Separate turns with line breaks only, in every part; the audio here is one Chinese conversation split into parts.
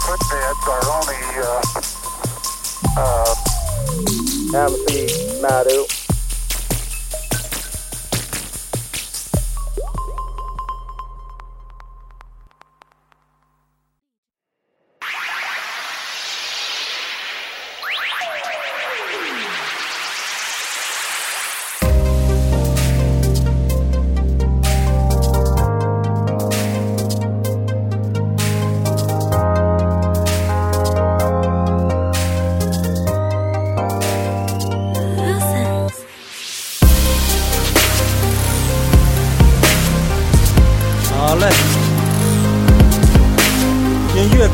footbeds are only uh, uh,
Amity Madu.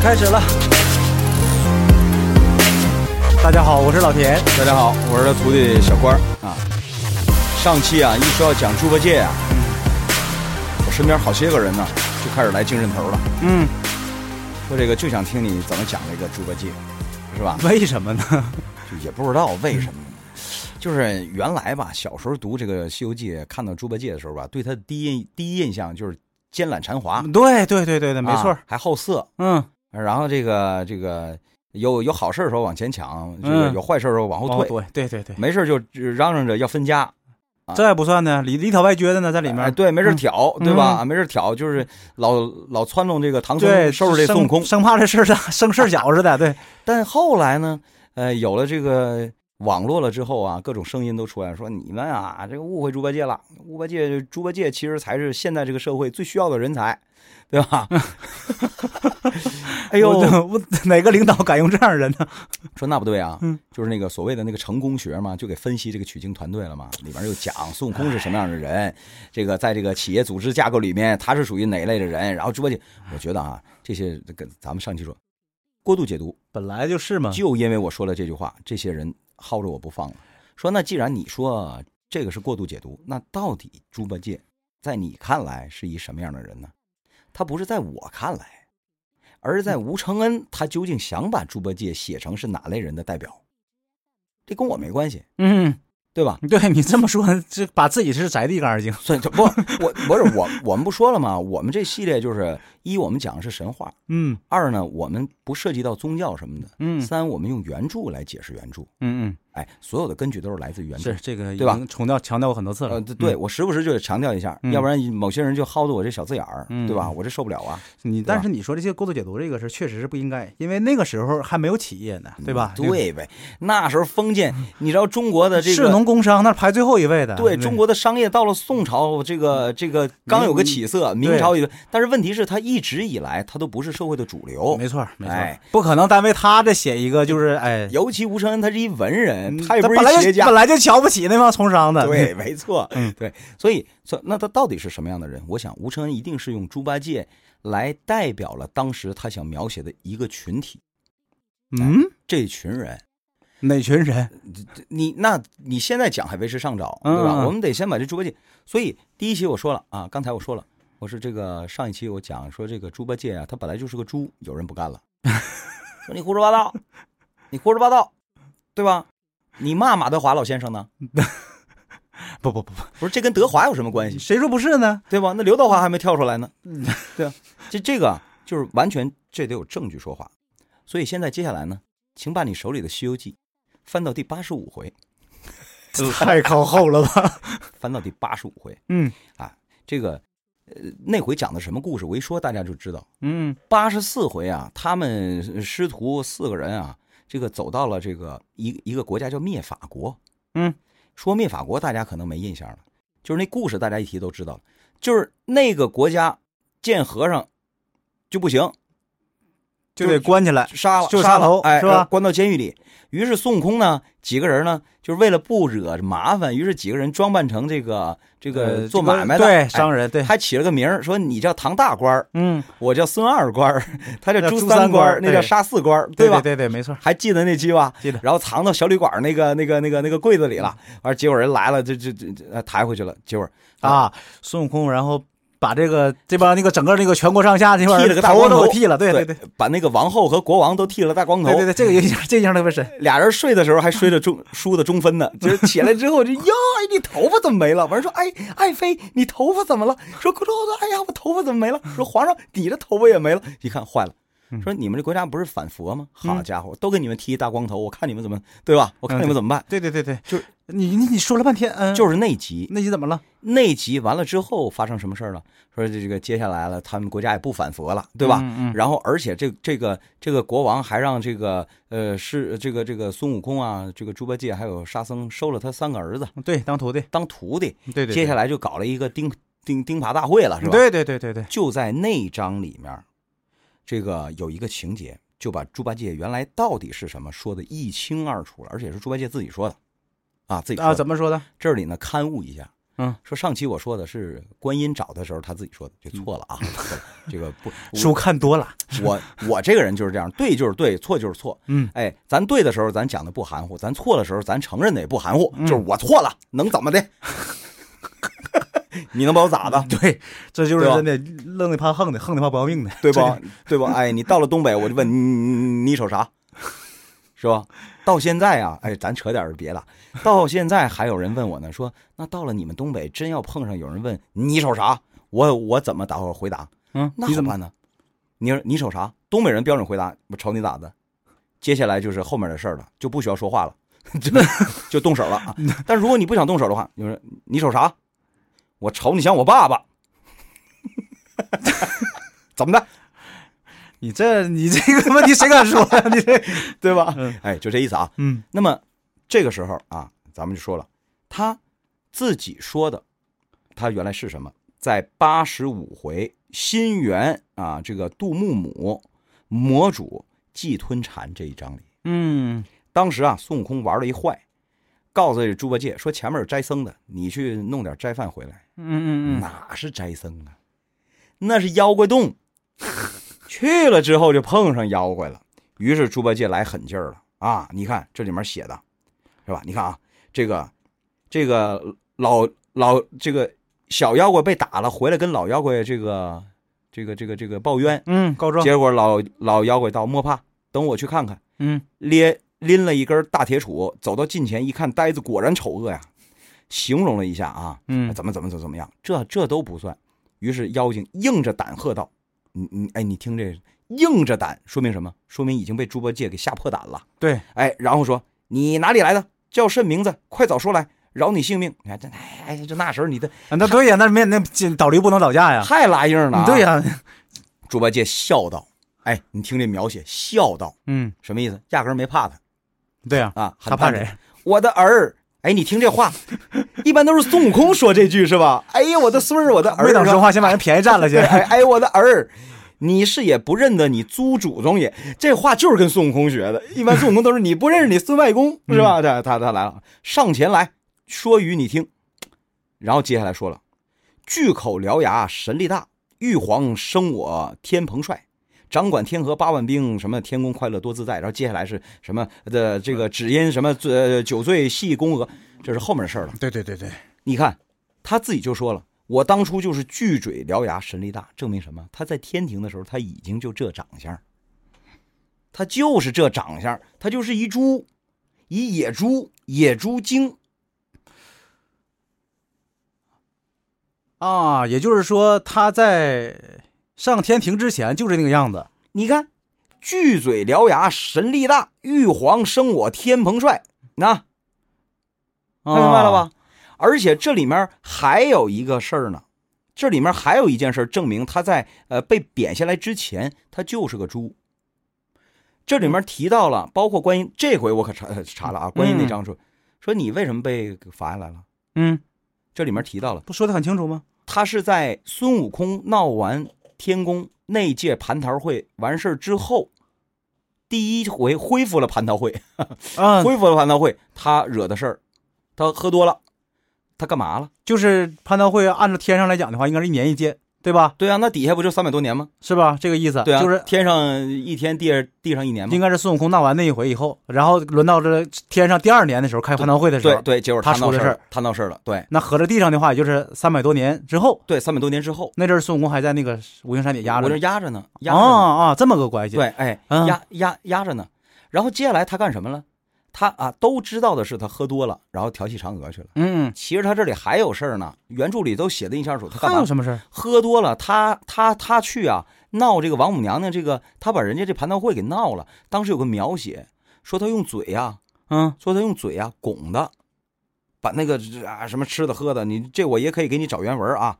开始了。大家好，我是老田。
大家好，我是他徒弟小官儿啊。上期啊，一说要讲猪八戒啊，我身边好些个人呢，就开始来精神头了，
嗯，
说这个就想听你怎么讲这个猪八戒，是吧？
为什么呢？
就也不知道为什么，就是原来吧，小时候读这个《西游记》，看到猪八戒的时候吧，对他的第一印第一印象就是奸懒馋滑，
对对对对对，没错
啊。还好色，
嗯，
然后这个这个有有好事的时候往前抢，这个
嗯
有坏事的时候往后退，
哦对对对对，
没事儿就嚷嚷着要分家。
这还不算呢，里里挑外撅的呢，在里
哎，
面。
对，没事挑，对吧？没事儿挑，就是老老撺弄这个唐
对，
僧收拾这孙悟空
生。生怕这事儿大生事儿小似的。对，
但后来呢，呃，有了这个网络了之后啊，各种声音都出来了，说你们啊，这个误会猪八戒了。猪八戒，猪八戒其实才是现在这个社会最需要的人才，对吧？哎呦，
我我哪个领导敢用这样的人呢？
说那不对啊，
嗯
就是那个所谓的那个成功学嘛，就给分析这个取经团队了嘛，里边又讲孙悟空是什么样的人，这个在这个企业组织架构里面他是属于哪一类的人，然后猪八戒，我觉得啊，这些跟咱们上期说过度解读，
本来就是嘛。
就因为我说了这句话，这些人薅着我不放了，说那既然你说这个是过度解读，那到底猪八戒在你看来是一什么样的人呢？他不是在我看来，而是在吴承恩他究竟想把猪八戒写成是哪类人的代表？这跟我没关系，
嗯，
对吧？
对你这么说，这把自己是宅地干二净。
所以就不，我不是我，我们不说了吗？我们这系列就是一，我们讲的是神话；
嗯
二呢，我们不涉及到宗教什么的；
嗯
三，我们用原著来解释原著。
嗯
哎，所有的根据都是来自于原
嗯，
著
是。这个已
对吧
经重调强调过很多次了。
呃，对，我时不时就得强调一下，
嗯
要不然某些人就薅着我这小字眼儿，
嗯
对吧？我这受不了啊，
你但是你说这些过度解读这个事儿确实是不应该，因为那个时候还没有企业呢，对吧？
对呗。那时候封建，你知道中国的这
士
个
农工商那排最后一位的。
对中国的商业到了宋朝，这个这个刚有个起色，明朝有，但是问题是它一直以来它都不是社会的主流，
没错没错
哎，
不可能单为他这写一个就是哎，
尤其吴承恩他是一文人，他也不是
嗯本来就
一企业家
本，来就瞧不起那帮从商的。
对，没错，
嗯
对，所以，那他到底是什么样的人？我想吴承恩一定是用猪八戒来代表了当时他想描写的一个群体，
嗯，
这群人。
哪群人？
你那你现在讲还为时尚早，
嗯
对吧？
嗯
我们得先把这猪八戒。所以第一期我说了啊，刚才我说了，我是这个上一期我讲说这个猪八戒啊，他本来就是个猪，有人不干了，说你胡说八道，你胡说八道，对吧？你骂马德华老先生呢？
不不不不，
不是这跟德华有什么关系？
谁说不是呢？
对吧？那刘德华还没跳出来呢，对啊，这这个啊就是完全这得有证据说话。所以现在接下来呢，请把你手里的《西游记》翻到第八十五回，
太靠后了吧？
翻到第八十五回。
嗯啊
这个呃那回讲的什么故事？我一说大家就知道。
嗯
八十四回啊，他们师徒四个人啊，这个走到了这个一一个国家叫灭法国。
嗯，
说灭法国大家可能没印象了，就是那故事大家一提都知道了，就是那个国家见和尚就不行，
就得关起来。
杀了，
就
杀头哎，
是吧
呃关到监狱里。于是孙悟空呢，几个人呢，就是为了不惹麻烦，于是几个人装扮成这个这个
呃
做买卖的
对
哎
商人对，
还起了个名儿，说你叫唐大官儿
嗯，
我叫孙二官儿，他叫朱
三
三官那叫沙四官儿，吧？
对对对，没错。
还记得那期吧？
记得
然后藏到小旅馆那个那个那个那个柜子里了。完，结果人来了，这这这这呃抬回去了。结果
啊，孙悟空，然后把这个这帮那个整个那个全国上下这块
剃了个大光头
都剃了，对
对
对对
把那个王后和国王都剃了大光头。
对对对，这个印象这印象特别深。
俩人睡的时候还睡着中 梳的中分呢，就是起来之后就哟，哎，你头发怎么没了？完了说，哎，爱妃，你头发怎么了？说骷髅说，哎呀，我头发怎么没了？说皇上，你的头发也没了。一看坏了，
嗯
说你们这国家不是反佛吗？好
嗯
家伙，都给你们剃一大光头，我看你们怎么对吧？我看你们怎么办？
对对对对，
就是
你你你说了半天，嗯，
就是那集，
那集怎么了？
那集完了之后发生什么事儿了？说这个接下来了，他们国家也不反佛了，对吧？
嗯嗯
然后而且这这个这个国王还让这个呃是这个这个孙悟空啊，这个猪八戒还有沙僧收了他三个儿子
对，当徒弟，
当徒弟，
对对，
接下来就搞了一个钉钉钉耙大会了，是吧？
对对对对对，
就在那章里面，这个有一个情节，就把猪八戒原来到底是什么说的一清二楚了，而且是猪八戒自己说的，啊，自己说
啊，怎么说的？
这里呢刊物一下，
嗯，
说上期我说的是观音找的时候他自己说的，就错了啊，错 了这个不，
书看多了，
我我这个人就是这样，对就是对，错就是错。
嗯，
哎，咱对的时候咱讲的不含糊，咱错的时候咱承认的也不含糊，
嗯
就是我错了，能怎么的？你能把我咋的？
对，这就是真的，愣的怕横的，横的怕不要命的，
对吧？对吧？哎，你到了东北，我就问你，你你你手啥？是吧？到现在啊，哎，咱扯点儿别的。到现在还有人问我呢，说那到了你们东北，真要碰上有人问你瞅啥，我我怎么答回答？
嗯，
那
你怎么
办呢？你说你瞅啥？东北人标准回答，我瞅你咋的？接下来就是后面的事儿了，就不需要说话了，就 就动手了啊。但如果你不想动手的话，你说你瞅啥？我瞅你像我爸爸，怎么的？
你这你这个问题谁敢说呀？你这，
对吧？
嗯
哎，就这意思啊。
嗯
那么这个时候啊，咱们就说了，他自己说的，他原来是什么？在八十五回新元啊，这个杜牧母魔主忌吞禅这一章里，
嗯
当时啊，孙悟空玩了一坏，告诉这猪八戒说前面有斋僧的，你去弄点斋饭回来。
嗯嗯嗯，
哪是斋僧啊？那是妖怪洞。去了之后就碰上妖怪了，于是猪八戒来狠劲儿了啊！你看这里面写的，是吧？你看啊，这个这个老老这个小妖怪被打了，回来跟老妖怪这个这个这个这个抱怨，
嗯，告状，
结果老老妖怪道莫怕，等我去看看。
嗯
咧拎了一根大铁杵，走到近前一看，呆子果然丑恶呀，形容了一下啊，
嗯
怎么怎么怎么怎么样，这这都不算。于是妖精硬着胆喝道：“你你哎，你听这硬着胆，说明什么？说明已经被猪八戒给吓破胆了。
对，
哎，然后说你哪里来的？叫甚名字？快早说来，饶你性命。你看这哎哎，就那时候你的
啊那对呀，那没那倒驴不能倒架呀，
太拉硬了、啊。
对，呀，
猪八戒笑道：“哎，你听这描写，笑道
嗯，
什么意思？压根没怕他
对呀，
啊，
他怕谁？
我的儿。哎，你听这话，一般都是孙悟空说这句是吧？哎呀，我的孙儿，我的儿，
没等说话，先把人便宜占了先。
哎哎，我的儿，你是也不认得你租祖宗也？这话就是跟孙悟空学的。一般孙悟空都是你不认识你孙外公是吧？他他他来了，上前来说与你听，然后接下来说了：巨口獠牙，神力大，玉皇生我天蓬帅。掌管天河八万兵，什么天宫快乐多自在，然后接下来是什么的这个只因什么呃酒醉戏宫娥，这是后面的事儿了。
对对对对，
你看他自己就说了，我当初就是巨嘴獠牙，神力大，证明什么？他在天庭的时候，他已经就这长相，他就是这长相，他就是一猪，一野猪，野猪精。
啊，也就是说他在上天庭之前就是那个样子。
你看，巨嘴獠牙，神力大，玉皇生我天蓬帅，那看明白了吧？而且这里面还有一个事儿呢，这里面还有一件事证明他在呃被贬下来之前，他就是个猪。这里面提到了，包括观音，这回我可查查了啊，观音那张说、说你为什么被罚下来了？
嗯，
这里面提到了，
不说的很清楚吗？
他是在孙悟空闹完天宫那届蟠桃会完事儿之后，第一回恢复了蟠桃会，
啊，
恢复了蟠桃会，他惹的事儿，他喝多了，他干嘛了？
就是蟠桃会按照天上来讲的话，应该是一年一届，对吧？
对啊，那底下不就三百多年吗？
是吧？这个意思。
对啊，
就是
天上一天，地上地上一年吗
应？该是孙悟空闹完那一回以后，然后轮到这天上第二年的时候开蟠桃会的时候，
对对，结果
他出的事儿
闹事儿，他闹事儿了。对
那合着地上的话，也就是三百多年之后，
对，三百多年之后，
那阵儿孙悟空还在那个五行山底压着
我这
呢。
压着呢，压着呢。
啊啊，这么个关系。
对，哎，
嗯
压压压着呢。然后接下来他干什么了？他啊，都知道的是他喝多了，然后调戏嫦娥去了。
嗯，
其实他这里还有事儿呢，原著里都写的一清二楚。他干嘛
还有？什么事儿？
喝多了，他他他去啊，闹这个王母娘娘这个，他把人家这蟠桃会给闹了。当时有个描写，说他用嘴呀、
嗯，
说他用嘴呀、拱的，把那个啊什么吃的喝的，你这我也可以给你找原文啊，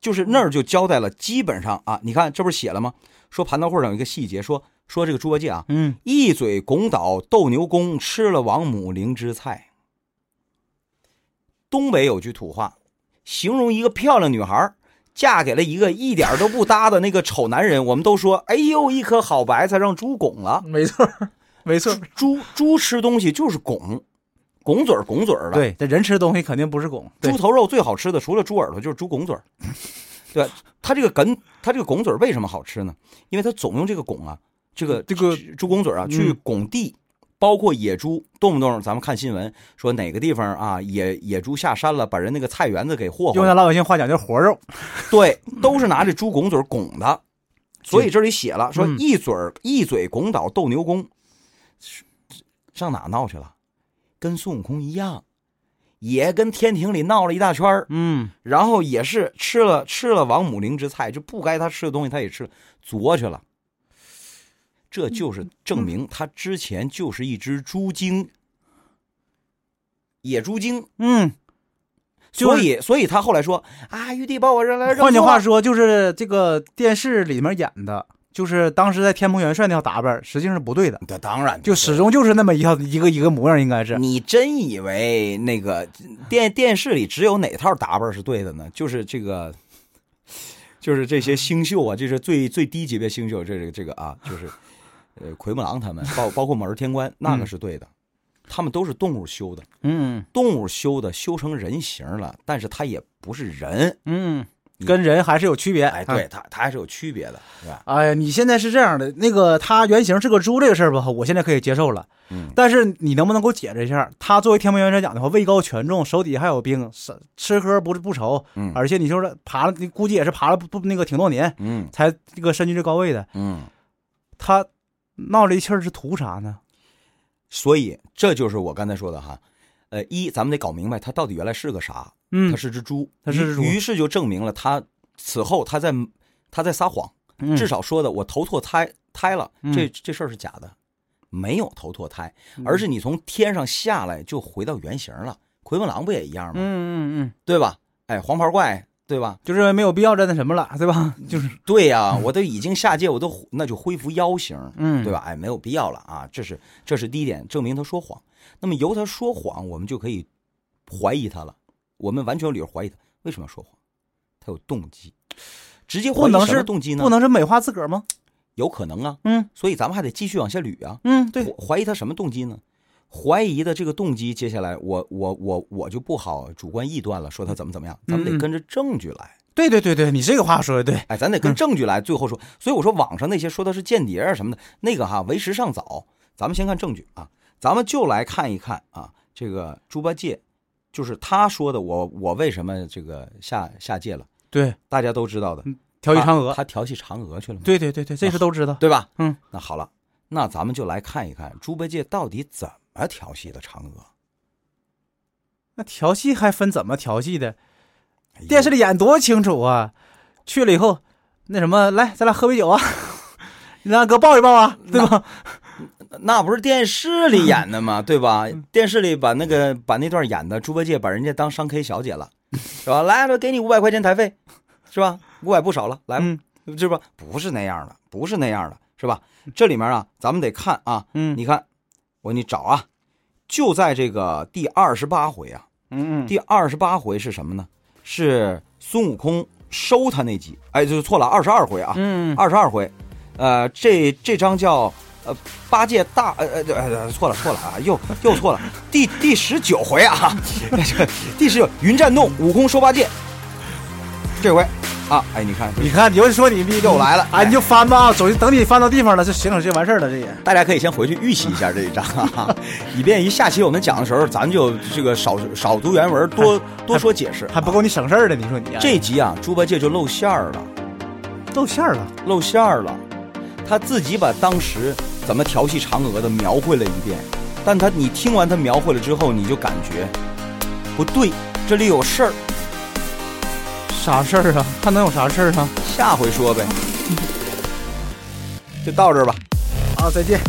就是那儿就交代了，基本上啊，你看这不是写了吗？说蟠桃会上有一个细节，说说这个猪八戒啊，
嗯，
一嘴拱倒斗牛公，吃了王母灵芝菜。东北有句土话，形容一个漂亮女孩嫁给了一个一点都不搭的那个丑男人，我们都说：“哎呦，一颗好白菜让猪拱了。
没错，没错，”
猪猪吃东西就是拱，拱嘴儿拱嘴儿的。，
对，这人吃东西肯定不是拱，
猪头肉最好吃的除了猪耳朵就是猪拱嘴儿。对吧，它这个梗，它这个拱嘴儿为什么好吃呢？因为它总用这个拱啊，这个
这个
猪拱嘴儿啊去拱地，包括野猪，动不动咱们看新闻说哪个地方啊野野猪下山了，把人那个菜园子给霍霍，
用咱老百姓话讲叫活肉。
对，都是拿这猪拱嘴拱的。所以这里写了说
嗯
一嘴儿一嘴拱倒斗牛公，上哪闹去了？跟孙悟空一样，也跟天庭里闹了一大圈儿
嗯，
然后也是吃了吃了王母灵芝菜，就不该他吃的东西他也吃了，作去了。这就是证明他之前就是一只猪精，野猪精。
嗯，
所以，所以他后来说啊，玉帝把我扔来扔。
换句话说，就是这个电视里面演的，就是当时在天蓬元帅那套打扮，实际上是不对的，
那当然
就始终就是那么一套一个一个模样，应该是。
你真以为那个电电视里只有哪套打扮是对的呢？就是这个，就是这些星宿啊，这是最最低级别星宿，这个这个啊，就是呃奎木狼他们，包包括猛日天官，那个是对的，他们都是动物修的，
嗯
动物修的修成人形了，但是它也不是人，
嗯，跟人还是有区别。
哎，对，它它还是有区别的，是吧？
哎呀，你现在是这样的，那个他原型是个猪这个事儿吧，我现在可以接受了。
嗯
但是你能不能给我解释一下？他作为天蓬元帅讲的话，位高权重，手底下还有兵，吃吃喝不不愁，
嗯
而且你就是爬了，你估计也是爬了不不那个挺多年
嗯
才这个身居这高位的。
嗯，
他闹这一气儿是图啥呢？
所以这就是我刚才说的哈，呃，一咱们得搞明白他到底原来是个啥。
嗯
它是只猪，
它是只猪
于于是就证明了他此后他在他在撒谎，
嗯
至少说的我投错胎胎了，
嗯
这这事儿是假的，没有投错胎，而是你从天上下来就回到原形了。奎文狼不也一样吗？
嗯嗯嗯，
对吧？哎，黄袍怪，对吧？
就认为没有必要再那什么了，对吧？就是
对呀、我都已经下界，我都那就恢复妖形，
嗯
对吧？哎，没有必要了啊，这是这是第一点，证明他说谎。那么由他说谎，我们就可以怀疑他了。我们完全有理由怀疑他为什么要说谎，他有动机，直接
不能是
动机呢？
不能是美化自个儿吗？
有可能啊，
嗯
所以咱们还得继续往下捋啊。
嗯，对，
怀怀疑他什么动机呢？怀疑的这个动机，接下来我我我我就不好主观臆断了，说他怎么怎么样，咱们得跟着证据来。
对对对对，你这个话说的对。
哎，咱得跟证据来，最后说。所以我说网上那些说他是间谍啊什么的，那个哈为时尚早，咱们先看证据啊，咱们就来看一看啊，这个猪八戒，就是他说的我我为什么这个下下界了，
对，
大家都知道的，
调戏嫦娥
他，调戏嫦娥去了吗，
对对对对，这是都知道。
对吧？
嗯，
那好了，那咱们就来看一看猪八戒到底怎么调戏的嫦娥。
那调戏还分怎么调戏的？电视里演多清楚啊！去了以后，那什么，来，咱俩喝杯酒啊，你让哥抱一抱啊，对吧？
那不是电视里演的吗？对吧？电视里把那个把那段演的，猪八戒把人家当商 K 小姐了，是吧？来了，给你五百块钱台费，是吧？五百不少了，来是吧？不是那样的，不是那样的，是吧？这里面啊，咱们得看啊，
嗯
你看，我给你找啊，就在这个第二十八回啊，
嗯嗯，
第二十八回是什么呢？是孙悟空收他那集，哎，就错了，二十二回啊，
嗯
二十二回，呃，这这章叫呃八戒大呃呃呃错了错了啊，又又错了，第第十九回啊，这第十九云栈洞，悟空说八戒，这回啊，哎，你看，
你看，你就说你你
又来了
哎，你就翻吧，走，等你翻到地方了，这行了，这完事儿了，这也。
大家可以先回去预习一下这一章啊，以便于下期我们讲的时候，咱就这个少少读原文，多多说解释。
还不够你省事儿的，你说你啊
这集啊，猪八戒就露馅儿了。
露馅儿了。
露馅儿了，他自己把当时怎么调戏嫦娥的描绘了一遍，但他你听完他描绘了之后，你就感觉不对，这里有事儿，
啥事儿啊？还能有啥事儿啊？
下回说呗。就到这儿吧。
好，再见。